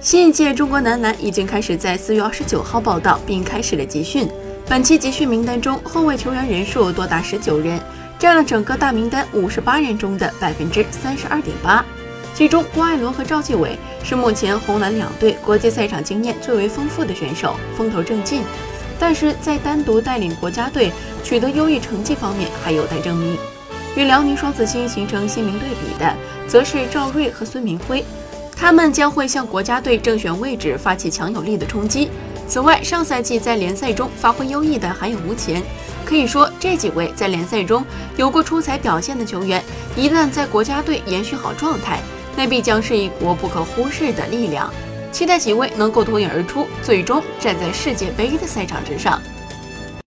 新一届中国男篮已经开始在四月二十九号报道，并开始了集训。本期集训名单中，后卫球员人数多达十九人，占了整个大名单五十八人中的百分之三十二点八。其中，郭艾伦和赵继伟是目前红蓝两队国际赛场经验最为丰富的选手，风头正劲。但是在单独带领国家队取得优异成绩方面，还有待证明。与辽宁双子星形成鲜明对比的，则是赵睿和孙铭徽。他们将会向国家队正选位置发起强有力的冲击。此外，上赛季在联赛中发挥优异的还有吴前。可以说，这几位在联赛中有过出彩表现的球员，一旦在国家队延续好状态，那必将是一股不可忽视的力量。期待几位能够脱颖而出，最终站在世界杯的赛场之上。